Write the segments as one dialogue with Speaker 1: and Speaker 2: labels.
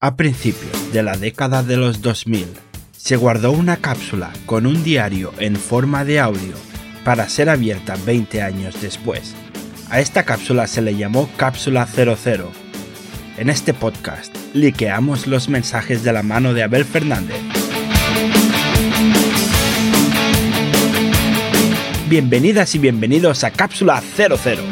Speaker 1: A principios de la década de los 2000, se guardó una cápsula con un diario en forma de audio para ser abierta 20 años después. A esta cápsula se le llamó Cápsula 00. En este podcast, liqueamos los mensajes de la mano de Abel Fernández. Bienvenidas y bienvenidos a Cápsula 00.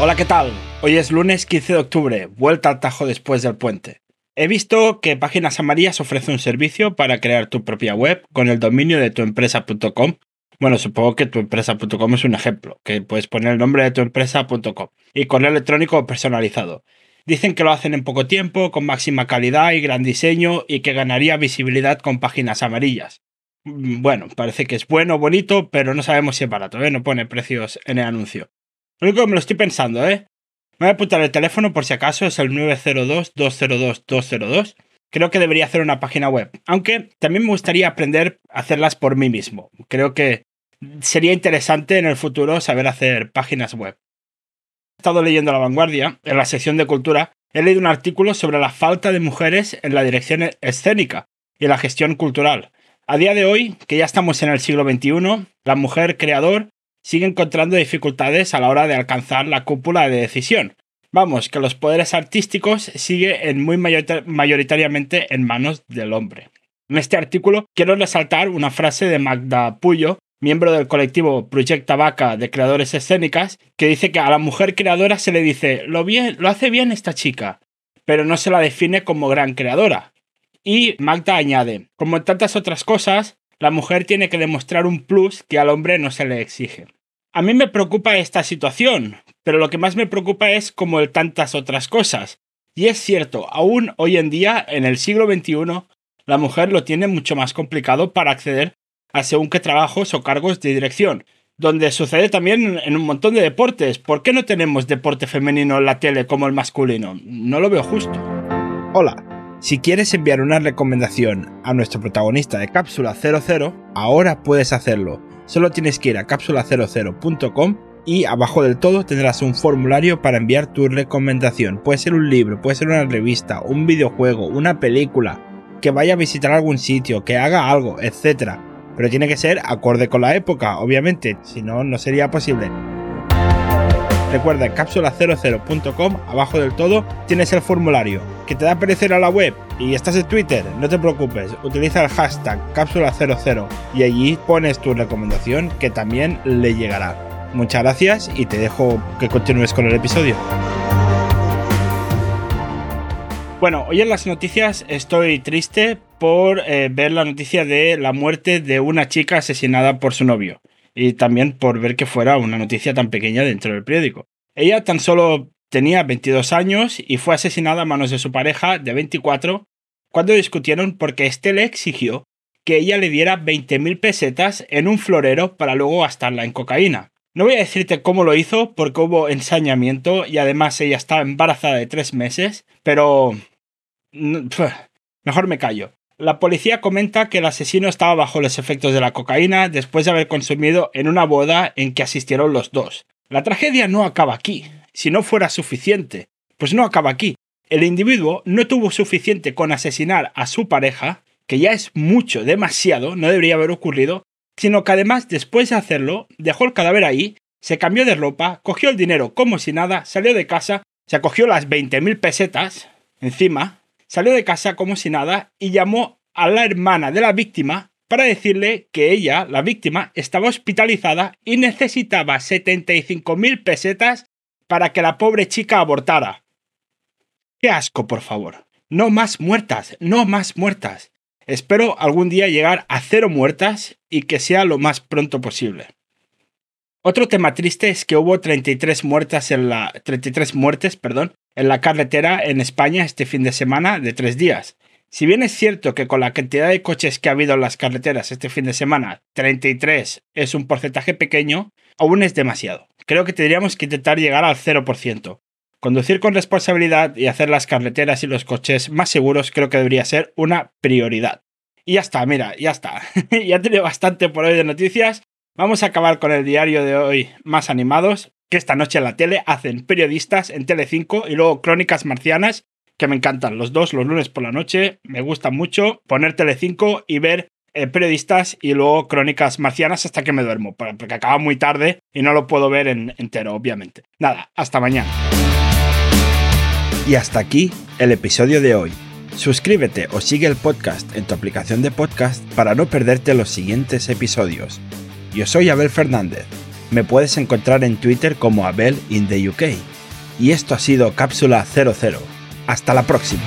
Speaker 1: Hola, ¿qué tal? Hoy es lunes 15 de octubre, vuelta al tajo después del puente. He visto que Páginas Amarillas ofrece un servicio para crear tu propia web con el dominio de tuempresa.com. Bueno, supongo que tuempresa.com es un ejemplo, que puedes poner el nombre de tuempresa.com y correo electrónico personalizado. Dicen que lo hacen en poco tiempo, con máxima calidad y gran diseño y que ganaría visibilidad con páginas amarillas. Mm, bueno, parece que es bueno, bonito, pero no sabemos si es barato, ¿eh? no pone precios en el anuncio. Lo único que me lo estoy pensando, ¿eh? Me voy a apuntar el teléfono por si acaso, es el 902-202-202. Creo que debería hacer una página web, aunque también me gustaría aprender a hacerlas por mí mismo. Creo que sería interesante en el futuro saber hacer páginas web. He estado leyendo La Vanguardia, en la sección de cultura, he leído un artículo sobre la falta de mujeres en la dirección escénica y la gestión cultural. A día de hoy, que ya estamos en el siglo XXI, la mujer creador sigue encontrando dificultades a la hora de alcanzar la cúpula de decisión. Vamos, que los poderes artísticos siguen muy mayoritariamente en manos del hombre. En este artículo quiero resaltar una frase de Magda Puyo, miembro del colectivo Proyecta Vaca de creadores escénicas, que dice que a la mujer creadora se le dice lo, bien, lo hace bien esta chica, pero no se la define como gran creadora. Y Magda añade, como en tantas otras cosas, la mujer tiene que demostrar un plus que al hombre no se le exige. A mí me preocupa esta situación, pero lo que más me preocupa es como el tantas otras cosas. Y es cierto, aún hoy en día, en el siglo XXI, la mujer lo tiene mucho más complicado para acceder a según qué trabajos o cargos de dirección, donde sucede también en un montón de deportes. ¿Por qué no tenemos deporte femenino en la tele como el masculino? No lo veo justo. Hola. Si quieres enviar una recomendación a nuestro protagonista de Cápsula 00, ahora puedes hacerlo. Solo tienes que ir a cápsula00.com y abajo del todo tendrás un formulario para enviar tu recomendación. Puede ser un libro, puede ser una revista, un videojuego, una película, que vaya a visitar algún sitio, que haga algo, etc. Pero tiene que ser acorde con la época, obviamente, si no, no sería posible. Recuerda, en cápsula00.com, abajo del todo, tienes el formulario. ¿Que te da a a la web? Y estás en Twitter, no te preocupes, utiliza el hashtag cápsula00 y allí pones tu recomendación que también le llegará. Muchas gracias y te dejo que continúes con el episodio. Bueno, hoy en las noticias estoy triste por eh, ver la noticia de la muerte de una chica asesinada por su novio y también por ver que fuera una noticia tan pequeña dentro del periódico. Ella tan solo tenía 22 años y fue asesinada a manos de su pareja de 24 cuando discutieron porque éste le exigió que ella le diera 20.000 pesetas en un florero para luego gastarla en cocaína. No voy a decirte cómo lo hizo porque hubo ensañamiento y además ella estaba embarazada de tres meses, pero... Mejor me callo. La policía comenta que el asesino estaba bajo los efectos de la cocaína después de haber consumido en una boda en que asistieron los dos. La tragedia no acaba aquí. Si no fuera suficiente, pues no acaba aquí. El individuo no tuvo suficiente con asesinar a su pareja, que ya es mucho, demasiado, no debería haber ocurrido, sino que además después de hacerlo, dejó el cadáver ahí, se cambió de ropa, cogió el dinero como si nada, salió de casa, se acogió las 20.000 pesetas encima, salió de casa como si nada y llamó a la hermana de la víctima para decirle que ella, la víctima, estaba hospitalizada y necesitaba 75.000 pesetas para que la pobre chica abortara. ¡Qué asco, por favor! No más muertas, no más muertas. Espero algún día llegar a cero muertas y que sea lo más pronto posible. Otro tema triste es que hubo 33 muertas en la 33 muertes, perdón, en la carretera en España este fin de semana de tres días. Si bien es cierto que con la cantidad de coches que ha habido en las carreteras este fin de semana, 33 es un porcentaje pequeño, aún es demasiado. Creo que tendríamos que intentar llegar al 0%. Conducir con responsabilidad y hacer las carreteras y los coches más seguros creo que debería ser una prioridad. Y ya está, mira, ya está. ya tenido bastante por hoy de noticias. Vamos a acabar con el diario de hoy más animados, que esta noche en la tele hacen periodistas en Tele5 y luego crónicas marcianas, que me encantan los dos los lunes por la noche, me gusta mucho poner Tele5 y ver eh, periodistas y luego crónicas marcianas hasta que me duermo, porque acaba muy tarde y no lo puedo ver en, entero, obviamente. Nada, hasta mañana.
Speaker 2: Y hasta aquí el episodio de hoy. Suscríbete o sigue el podcast en tu aplicación de podcast para no perderte los siguientes episodios. Yo soy Abel Fernández. Me puedes encontrar en Twitter como Abel in the UK. Y esto ha sido Cápsula 00. Hasta la próxima.